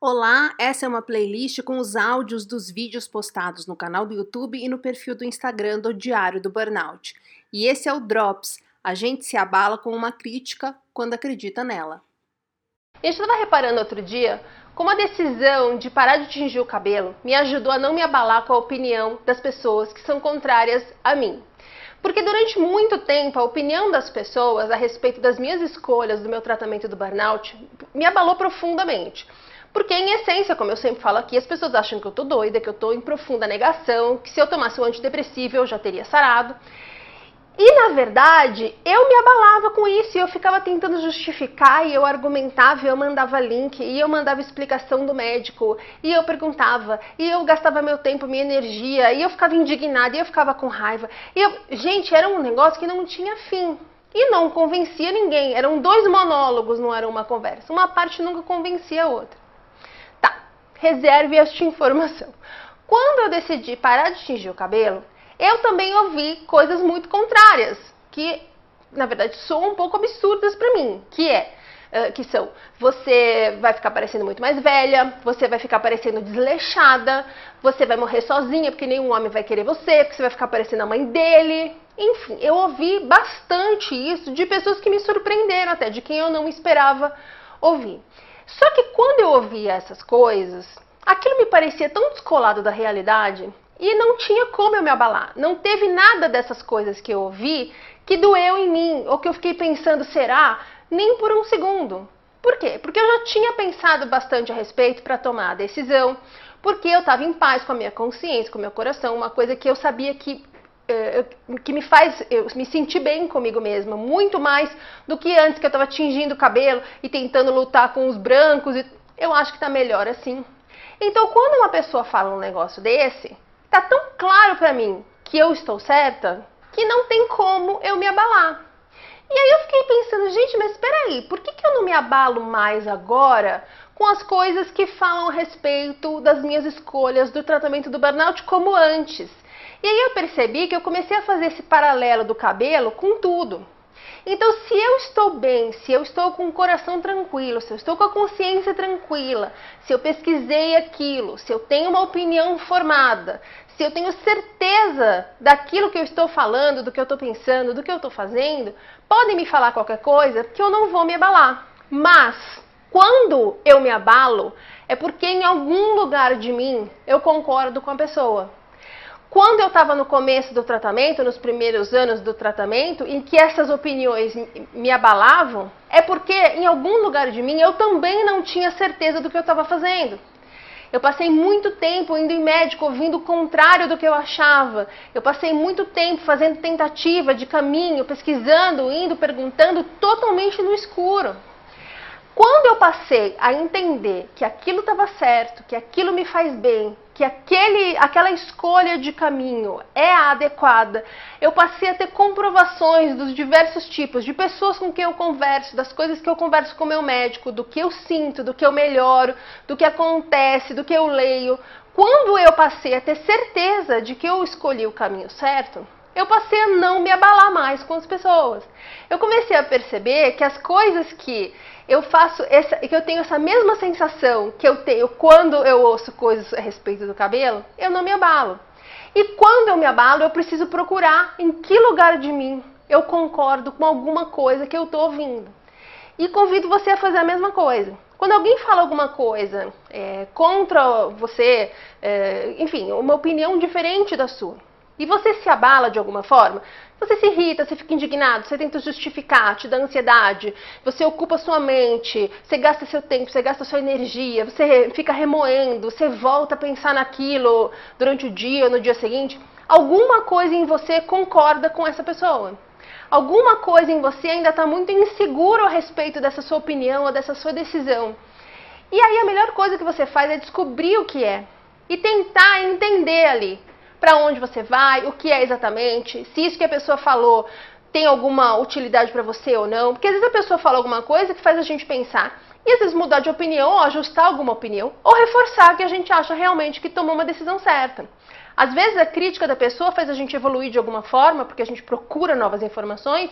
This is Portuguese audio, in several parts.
Olá, essa é uma playlist com os áudios dos vídeos postados no canal do YouTube e no perfil do Instagram do Diário do Burnout. E esse é o Drops. A gente se abala com uma crítica quando acredita nela. Eu estava reparando outro dia como a decisão de parar de tingir o cabelo me ajudou a não me abalar com a opinião das pessoas que são contrárias a mim. Porque durante muito tempo a opinião das pessoas a respeito das minhas escolhas do meu tratamento do burnout me abalou profundamente. Porque, em essência, como eu sempre falo aqui, as pessoas acham que eu tô doida, que eu tô em profunda negação, que se eu tomasse um antidepressivo eu já teria sarado. E na verdade, eu me abalava com isso e eu ficava tentando justificar e eu argumentava, e eu mandava link, e eu mandava explicação do médico, e eu perguntava, e eu gastava meu tempo, minha energia, e eu ficava indignada, e eu ficava com raiva. E eu, gente, era um negócio que não tinha fim. E não convencia ninguém. Eram dois monólogos, não era uma conversa. Uma parte nunca convencia a outra reserve esta informação. Quando eu decidi parar de tingir o cabelo, eu também ouvi coisas muito contrárias, que na verdade são um pouco absurdas para mim, que é que são você vai ficar parecendo muito mais velha, você vai ficar parecendo desleixada, você vai morrer sozinha porque nenhum homem vai querer você, porque você vai ficar parecendo a mãe dele. Enfim, eu ouvi bastante isso de pessoas que me surpreenderam até, de quem eu não esperava ouvir. Só que quando eu ouvia essas coisas, aquilo me parecia tão descolado da realidade e não tinha como eu me abalar. Não teve nada dessas coisas que eu ouvi que doeu em mim ou que eu fiquei pensando, será? Nem por um segundo. Por quê? Porque eu já tinha pensado bastante a respeito para tomar a decisão, porque eu estava em paz com a minha consciência, com o meu coração, uma coisa que eu sabia que que me faz eu me sentir bem comigo mesma, muito mais do que antes que eu estava tingindo o cabelo e tentando lutar com os brancos. E eu acho que está melhor assim. Então, quando uma pessoa fala um negócio desse, tá tão claro para mim que eu estou certa que não tem como eu me abalar. E aí eu fiquei pensando, gente, mas espera aí, por que, que eu não me abalo mais agora com as coisas que falam a respeito das minhas escolhas do tratamento do burnout como antes? E aí eu percebi que eu comecei a fazer esse paralelo do cabelo com tudo. Então, se eu estou bem, se eu estou com o coração tranquilo, se eu estou com a consciência tranquila, se eu pesquisei aquilo, se eu tenho uma opinião formada, se eu tenho certeza daquilo que eu estou falando, do que eu estou pensando, do que eu estou fazendo, podem me falar qualquer coisa que eu não vou me abalar. Mas, quando eu me abalo, é porque em algum lugar de mim eu concordo com a pessoa. Quando eu estava no começo do tratamento, nos primeiros anos do tratamento, em que essas opiniões me abalavam, é porque em algum lugar de mim eu também não tinha certeza do que eu estava fazendo. Eu passei muito tempo indo em médico ouvindo o contrário do que eu achava. Eu passei muito tempo fazendo tentativa de caminho, pesquisando, indo, perguntando, totalmente no escuro. Quando eu passei a entender que aquilo estava certo, que aquilo me faz bem, que aquele, aquela escolha de caminho é a adequada, eu passei a ter comprovações dos diversos tipos, de pessoas com quem eu converso, das coisas que eu converso com meu médico, do que eu sinto, do que eu melhoro, do que acontece, do que eu leio. Quando eu passei a ter certeza de que eu escolhi o caminho certo, eu passei a não me abalar mais com as pessoas. Eu comecei a perceber que as coisas que eu faço essa, que eu tenho essa mesma sensação que eu tenho quando eu ouço coisas a respeito do cabelo, eu não me abalo. E quando eu me abalo, eu preciso procurar em que lugar de mim eu concordo com alguma coisa que eu estou ouvindo. E convido você a fazer a mesma coisa. Quando alguém fala alguma coisa é, contra você, é, enfim, uma opinião diferente da sua, e você se abala de alguma forma, você se irrita, você fica indignado, você tenta justificar, te dá ansiedade, você ocupa sua mente, você gasta seu tempo, você gasta sua energia, você fica remoendo, você volta a pensar naquilo durante o dia ou no dia seguinte. Alguma coisa em você concorda com essa pessoa. Alguma coisa em você ainda está muito inseguro a respeito dessa sua opinião ou dessa sua decisão. E aí a melhor coisa que você faz é descobrir o que é e tentar entender ali para onde você vai, o que é exatamente, se isso que a pessoa falou tem alguma utilidade para você ou não. Porque às vezes a pessoa fala alguma coisa que faz a gente pensar e às vezes mudar de opinião ou ajustar alguma opinião ou reforçar que a gente acha realmente que tomou uma decisão certa. Às vezes a crítica da pessoa faz a gente evoluir de alguma forma, porque a gente procura novas informações,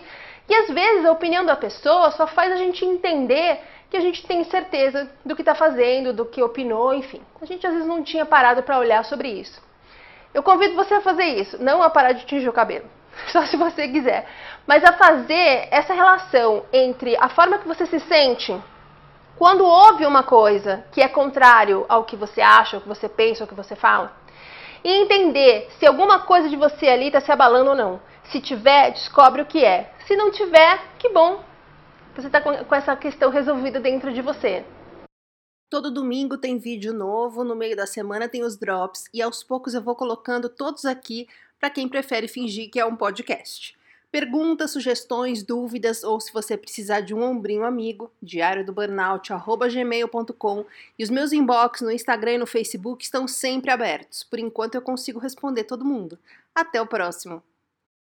e às vezes a opinião da pessoa só faz a gente entender que a gente tem certeza do que está fazendo, do que opinou, enfim. A gente às vezes não tinha parado para olhar sobre isso. Eu convido você a fazer isso, não a parar de tingir o cabelo, só se você quiser, mas a fazer essa relação entre a forma que você se sente quando ouve uma coisa que é contrário ao que você acha, ao que você pensa, ao que você fala, e entender se alguma coisa de você ali está se abalando ou não. Se tiver, descobre o que é. Se não tiver, que bom. Você está com essa questão resolvida dentro de você. Todo domingo tem vídeo novo, no meio da semana tem os drops e aos poucos eu vou colocando todos aqui para quem prefere fingir que é um podcast. Perguntas, sugestões, dúvidas ou se você precisar de um ombrinho amigo, diário do burnout@gmail.com e os meus inbox no Instagram e no Facebook estão sempre abertos. Por enquanto eu consigo responder todo mundo. Até o próximo.